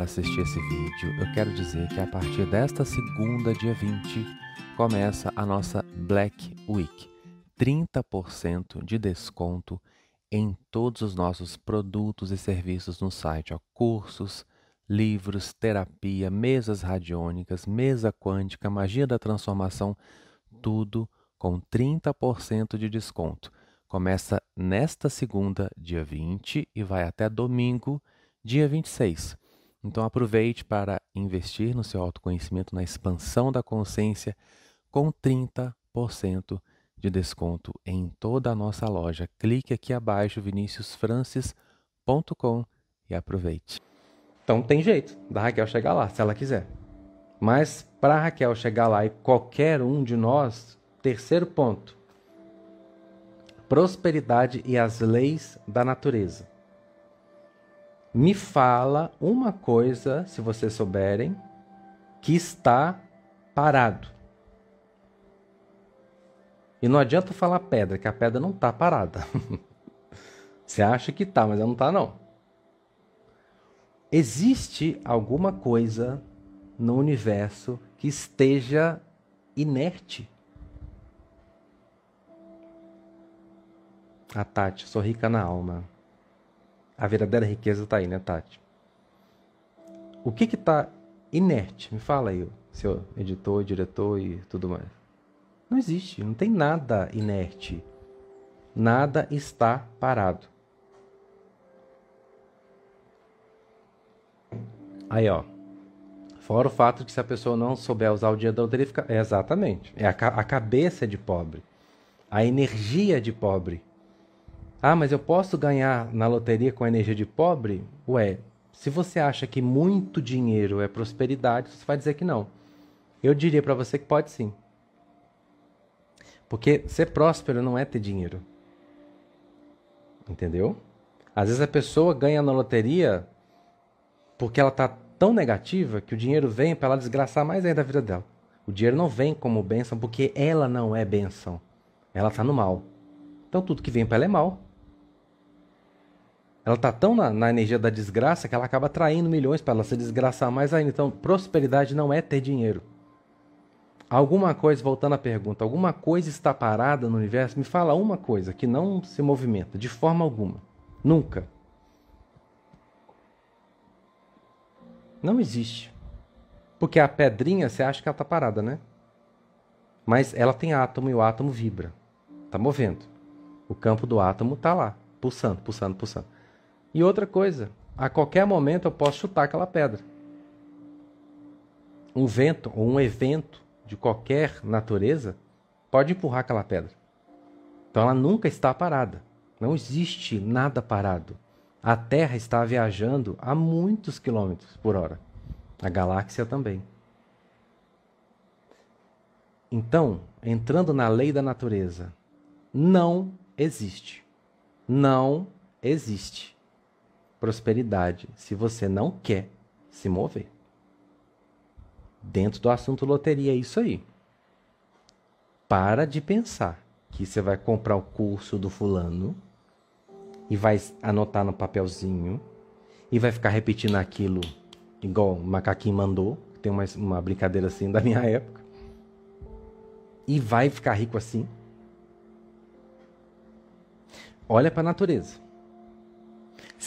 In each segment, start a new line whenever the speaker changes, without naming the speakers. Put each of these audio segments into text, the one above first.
para assistir esse vídeo, eu quero dizer que a partir desta segunda, dia 20, começa a nossa Black Week. 30% de desconto em todos os nossos produtos e serviços no site. Ó, cursos, livros, terapia, mesas radiônicas, mesa quântica, magia da transformação, tudo com 30% de desconto. Começa nesta segunda, dia 20, e vai até domingo, dia 26. Então aproveite para investir no seu autoconhecimento, na expansão da consciência, com 30% de desconto em toda a nossa loja. Clique aqui abaixo, viniciusfrancis.com e aproveite. Então tem jeito da Raquel chegar lá, se ela quiser. Mas para Raquel chegar lá e qualquer um de nós, terceiro ponto, prosperidade e as leis da natureza. Me fala uma coisa, se vocês souberem, que está parado. E não adianta falar pedra, que a pedra não está parada. Você acha que está, mas ela não está não. Existe alguma coisa no universo que esteja inerte? A Tati, sou rica na alma. A verdadeira riqueza está aí, né, Tati? O que está inerte? Me fala aí, seu editor, diretor e tudo mais. Não existe, não tem nada inerte. Nada está parado. Aí, ó. Fora o fato de que se a pessoa não souber usar o dia da loteria, fica... É exatamente. É a, a cabeça de pobre. A energia de pobre. Ah, mas eu posso ganhar na loteria com energia de pobre? Ué, se você acha que muito dinheiro é prosperidade, você vai dizer que não. Eu diria para você que pode sim. Porque ser próspero não é ter dinheiro. Entendeu? Às vezes a pessoa ganha na loteria porque ela está tão negativa que o dinheiro vem para ela desgraçar mais ainda a vida dela. O dinheiro não vem como bênção porque ela não é bênção. Ela está no mal. Então tudo que vem para ela é mal. Ela está tão na, na, energia da desgraça que ela acaba atraindo milhões para ela se desgraçar mais ainda. Então, prosperidade não é ter dinheiro. Alguma coisa, voltando à pergunta, alguma coisa está parada no universo? Me fala uma coisa que não se movimenta de forma alguma. Nunca. Não existe. Porque a pedrinha, você acha que ela está parada, né? Mas ela tem átomo e o átomo vibra. Está movendo. O campo do átomo está lá, pulsando, pulsando, pulsando. E outra coisa, a qualquer momento eu posso chutar aquela pedra. Um vento ou um evento de qualquer natureza pode empurrar aquela pedra. Então ela nunca está parada. Não existe nada parado. A Terra está viajando a muitos quilômetros por hora. A galáxia também. Então, entrando na lei da natureza, não existe. Não existe prosperidade se você não quer se mover. Dentro do assunto loteria é isso aí. Para de pensar que você vai comprar o curso do fulano e vai anotar no papelzinho e vai ficar repetindo aquilo igual o macaquinho mandou. Tem uma, uma brincadeira assim da minha época. E vai ficar rico assim. Olha para a natureza.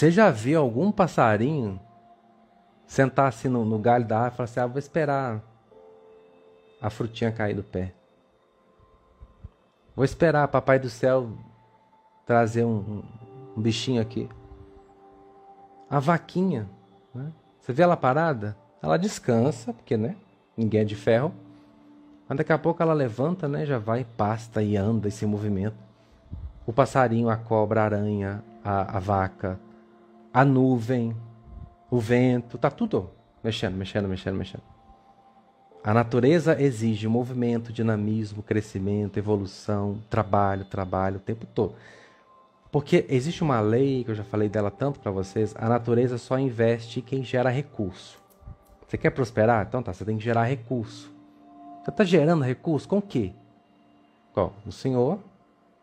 Você já viu algum passarinho sentar assim no, no galho da árvore e falar assim: ah, vou esperar a frutinha cair do pé. Vou esperar Papai do Céu trazer um, um, bichinho aqui. A vaquinha, né? você vê ela parada? Ela descansa, porque né? ninguém é de ferro. Mas daqui a pouco ela levanta, né? já vai, pasta e anda e se movimenta. O passarinho, a cobra, a aranha, a, a vaca, a nuvem, o vento, tá tudo mexendo, mexendo, mexendo, mexendo. A natureza exige movimento, dinamismo, crescimento, evolução, trabalho, trabalho o tempo todo. Porque existe uma lei que eu já falei dela tanto para vocês, a natureza só investe em quem gera recurso. Você quer prosperar? Então tá, você tem que gerar recurso. Você está gerando recurso com o quê? Qual? O senhor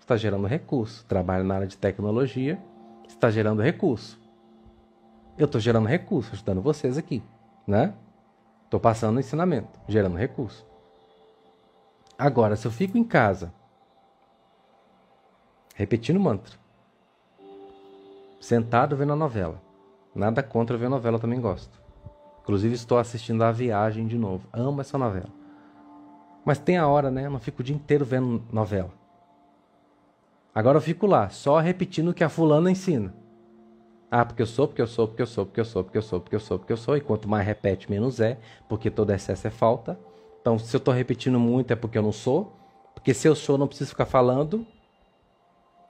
está gerando recurso. Trabalha na área de tecnologia, está gerando recurso. Eu estou gerando recurso, ajudando vocês aqui, né? Estou passando o ensinamento, gerando recurso. Agora, se eu fico em casa, repetindo o mantra, sentado vendo a novela, nada contra ver novela, eu também gosto. Inclusive, estou assistindo A Viagem de novo. Amo essa novela. Mas tem a hora, né? Eu não fico o dia inteiro vendo novela. Agora eu fico lá, só repetindo o que a fulana ensina. Ah, porque eu sou, porque eu sou, porque eu sou, porque eu sou, porque eu sou, porque eu sou, porque eu sou. E quanto mais repete, menos é, porque todo excesso é falta. Então, se eu estou repetindo muito, é porque eu não sou. Porque se eu sou, não preciso ficar falando.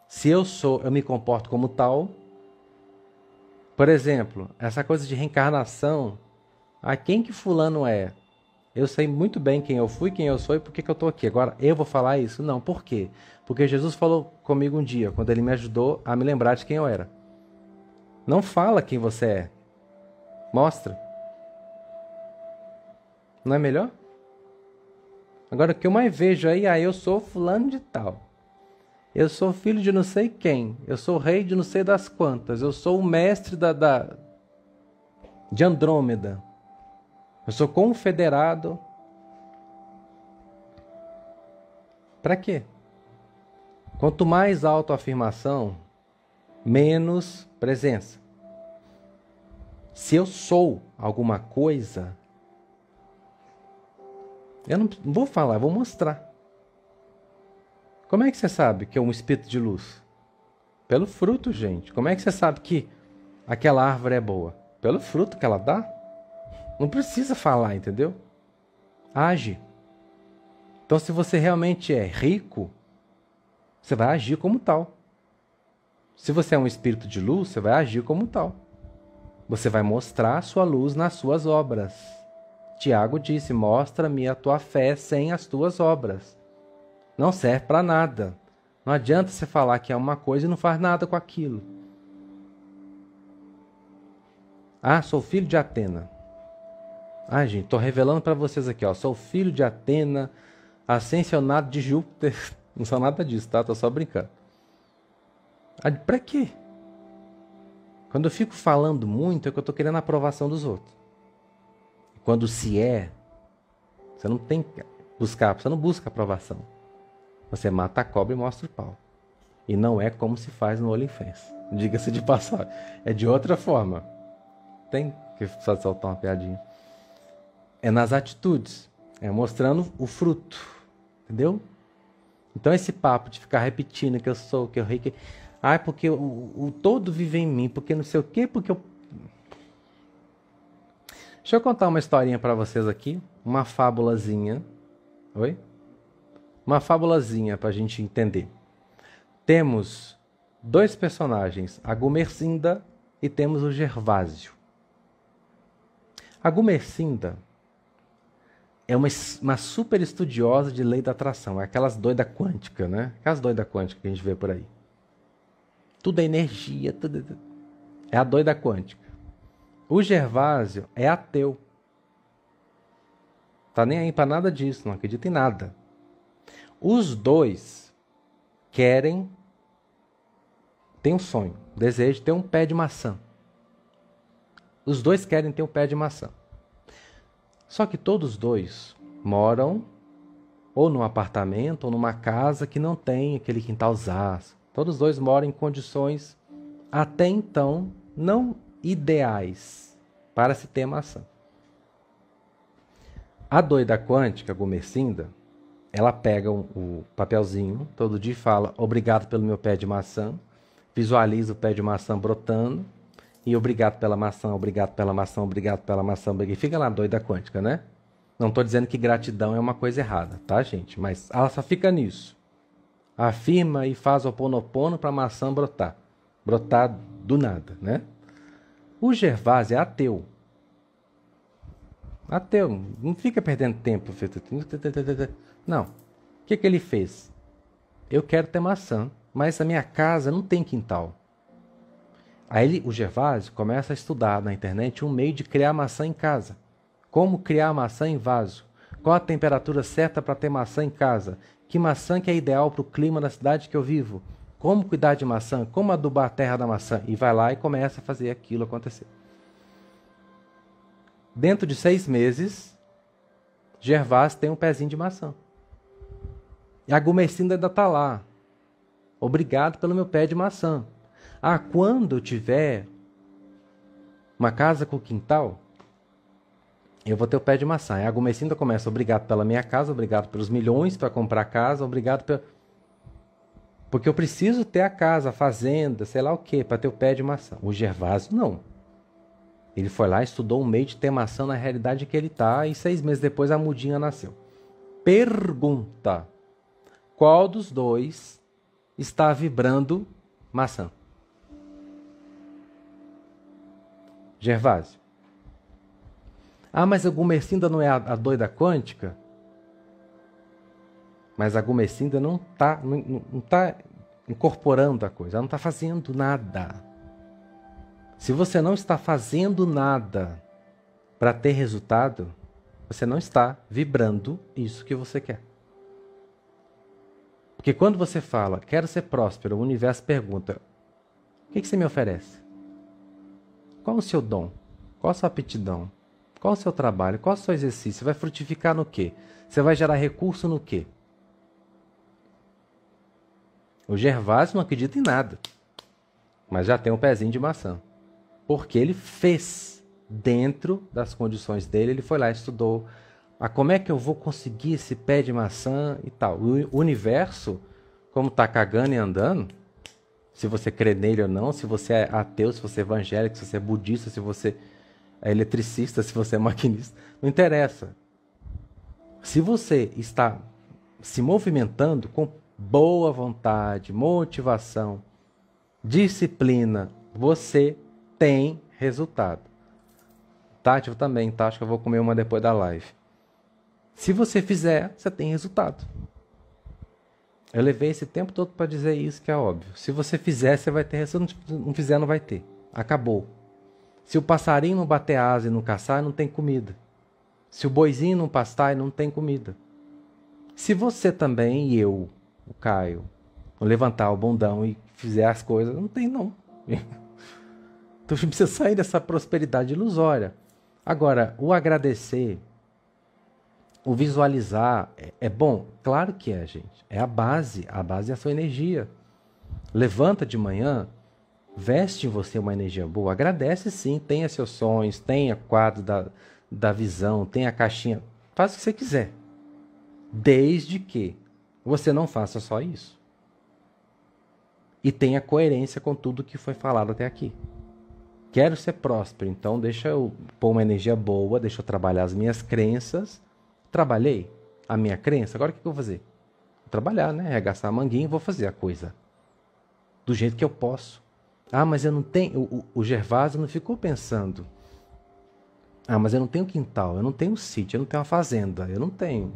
Se eu sou, eu me comporto como tal. Por exemplo, essa coisa de reencarnação. Ah, quem que fulano é? Eu sei muito bem quem eu fui, quem eu sou e por que, que eu estou aqui. Agora, eu vou falar isso? Não. Por quê? Porque Jesus falou comigo um dia, quando ele me ajudou a me lembrar de quem eu era. Não fala quem você é. Mostra. Não é melhor? Agora, o que eu mais vejo aí, ah, eu sou fulano de tal. Eu sou filho de não sei quem. Eu sou rei de não sei das quantas. Eu sou o mestre da, da de Andrômeda. Eu sou confederado. Para quê? Quanto mais autoafirmação, menos presença. Se eu sou alguma coisa, eu não vou falar, vou mostrar. Como é que você sabe que é um espírito de luz? Pelo fruto, gente. Como é que você sabe que aquela árvore é boa? Pelo fruto que ela dá. Não precisa falar, entendeu? Age. Então, se você realmente é rico, você vai agir como tal. Se você é um espírito de luz, você vai agir como tal. Você vai mostrar sua luz nas suas obras. Tiago disse: Mostra-me a tua fé sem as tuas obras. Não serve para nada. Não adianta você falar que é uma coisa e não faz nada com aquilo. Ah, sou filho de Atena. Ah, gente, estou revelando para vocês aqui, ó. Sou filho de Atena, ascensionado de Júpiter. Não sou nada disso, tá? Tô só brincando. Ah, para quê? Quando eu fico falando muito é que eu estou querendo a aprovação dos outros. Quando se é, você não tem que buscar, você não busca aprovação. Você mata a cobra e mostra o pau. E não é como se faz no OnlyFans. Diga-se de passagem. É de outra forma. Tem que só soltar uma piadinha. É nas atitudes. É mostrando o fruto. Entendeu? Então esse papo de ficar repetindo que eu sou, que eu rei, que ah, porque o, o todo vive em mim, porque não sei o quê, porque eu. Deixa eu contar uma historinha para vocês aqui, uma fábulazinha. Oi? Uma fábulazinha para a gente entender. Temos dois personagens, a Gumercinda e temos o Gervásio. A Gumercinda é uma, uma super estudiosa de lei da atração, é aquelas doida quântica, né? Aquelas doida quântica que a gente vê por aí. Tudo é energia, tudo é a doida quântica. O Gervásio é ateu. Tá nem aí para nada disso, não acredita em nada. Os dois querem tem um sonho, desejo de ter um pé de maçã. Os dois querem ter um pé de maçã. Só que todos dois moram ou num apartamento ou numa casa que não tem aquele quintalzaço, Todos dois moram em condições até então não ideais para se ter maçã. A doida quântica, Gomercinda, ela pega o um, papelzinho todo dia e fala: Obrigado pelo meu pé de maçã. Visualiza o pé de maçã brotando. E obrigado pela maçã, obrigado pela maçã, obrigado pela maçã. E fica lá, doida quântica, né? Não estou dizendo que gratidão é uma coisa errada, tá, gente? Mas ela só fica nisso afirma e faz o ponopono para a maçã brotar. Brotar do nada, né? O Gervásio é ateu. Ateu, não fica perdendo tempo. Não. O que, que ele fez? Eu quero ter maçã, mas a minha casa não tem quintal. Aí ele, o Gervásio começa a estudar na internet um meio de criar maçã em casa. Como criar maçã em vaso. Qual a temperatura certa para ter maçã em casa? Que maçã que é ideal para o clima da cidade que eu vivo? Como cuidar de maçã? Como adubar a terra da maçã? E vai lá e começa a fazer aquilo acontecer. Dentro de seis meses, Gervásio tem um pezinho de maçã. E a Gumercinda ainda está lá. Obrigado pelo meu pé de maçã. Ah, quando eu tiver uma casa com quintal, eu vou ter o pé de maçã. Aí a Gumercinda começa, obrigado pela minha casa, obrigado pelos milhões para comprar casa, obrigado pelo... Porque eu preciso ter a casa, a fazenda, sei lá o que, para ter o pé de maçã. O Gervásio não. Ele foi lá, estudou um meio de ter maçã na realidade que ele está, e seis meses depois a mudinha nasceu. Pergunta: qual dos dois está vibrando maçã? Gervásio. Ah, mas a Gumercinda não é a, a doida quântica? Mas a Gumercinda não está não, não tá incorporando a coisa, ela não está fazendo nada. Se você não está fazendo nada para ter resultado, você não está vibrando isso que você quer. Porque quando você fala, quero ser próspero, o universo pergunta: o que, que você me oferece? Qual o seu dom? Qual a sua aptidão? Qual o seu trabalho? Qual o seu exercício? Vai frutificar no quê? Você vai gerar recurso no quê? O Gervásio não acredita em nada, mas já tem um pezinho de maçã. Porque ele fez dentro das condições dele, ele foi lá, estudou. Ah, como é que eu vou conseguir esse pé de maçã e tal? O universo, como está cagando e andando, se você crê nele ou não, se você é ateu, se você é evangélico, se você é budista, se você é eletricista, se você é maquinista, não interessa. Se você está se movimentando com boa vontade, motivação, disciplina, você tem resultado. Tati, eu também, tá? Acho que eu vou comer uma depois da live. Se você fizer, você tem resultado. Eu levei esse tempo todo para dizer isso, que é óbvio. Se você fizer, você vai ter. Se não fizer, não vai ter. Acabou. Se o passarinho não bater asa e não caçar, não tem comida. Se o boizinho não pastar, não tem comida. Se você também e eu, o Caio, levantar o bundão e fizer as coisas, não tem não. Então a gente precisa sair dessa prosperidade ilusória. Agora, o agradecer o visualizar é, é, bom? Claro que é, gente. É a base. A base é a sua energia. Levanta de manhã, veste você uma energia boa. Agradece sim. Tenha seus sonhos, tenha quadro da, da visão, tenha caixinha. Faça o que você quiser. Desde que você não faça só isso. E tenha coerência com tudo que foi falado até aqui. Quero ser próspero, então deixa eu pôr uma energia boa, deixa eu trabalhar as minhas crenças Trabalhei a minha crença, agora o que eu vou fazer? Vou trabalhar, né? Arregaçar a manguinha e vou fazer a coisa. Do jeito que eu posso. Ah, mas eu não tenho. O, o Gervásio não ficou pensando. Ah, mas eu não tenho quintal, eu não tenho sítio, eu não tenho uma fazenda, eu não tenho.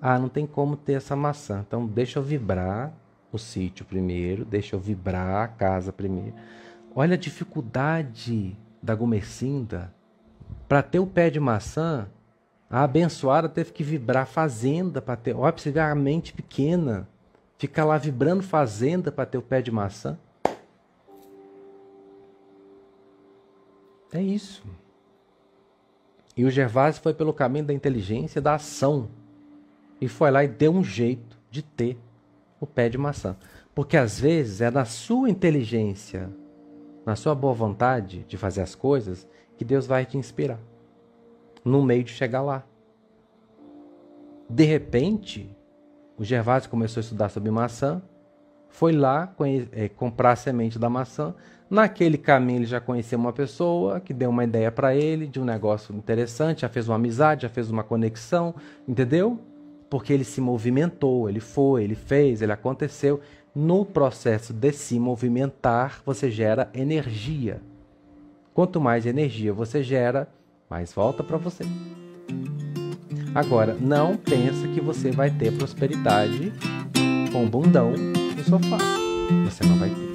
Ah, não tem como ter essa maçã. Então deixa eu vibrar o sítio primeiro, deixa eu vibrar a casa primeiro. Olha a dificuldade da Gomercinda para ter o pé de maçã a abençoada teve que vibrar fazenda para ter. Olha você ver a mente pequena. Ficar lá vibrando fazenda para ter o pé de maçã. É isso. E o Gervásio foi pelo caminho da inteligência, da ação. E foi lá e deu um jeito de ter o pé de maçã. Porque às vezes é na sua inteligência, na sua boa vontade de fazer as coisas, que Deus vai te inspirar no meio de chegar lá. De repente, o Gervásio começou a estudar sobre maçã, foi lá é, comprar a semente da maçã. Naquele caminho ele já conheceu uma pessoa que deu uma ideia para ele de um negócio interessante, já fez uma amizade, já fez uma conexão, entendeu? Porque ele se movimentou, ele foi, ele fez, ele aconteceu. No processo de se movimentar, você gera energia. Quanto mais energia você gera, mas volta para você. Agora, não pensa que você vai ter prosperidade com bundão sofá. Você não vai ter.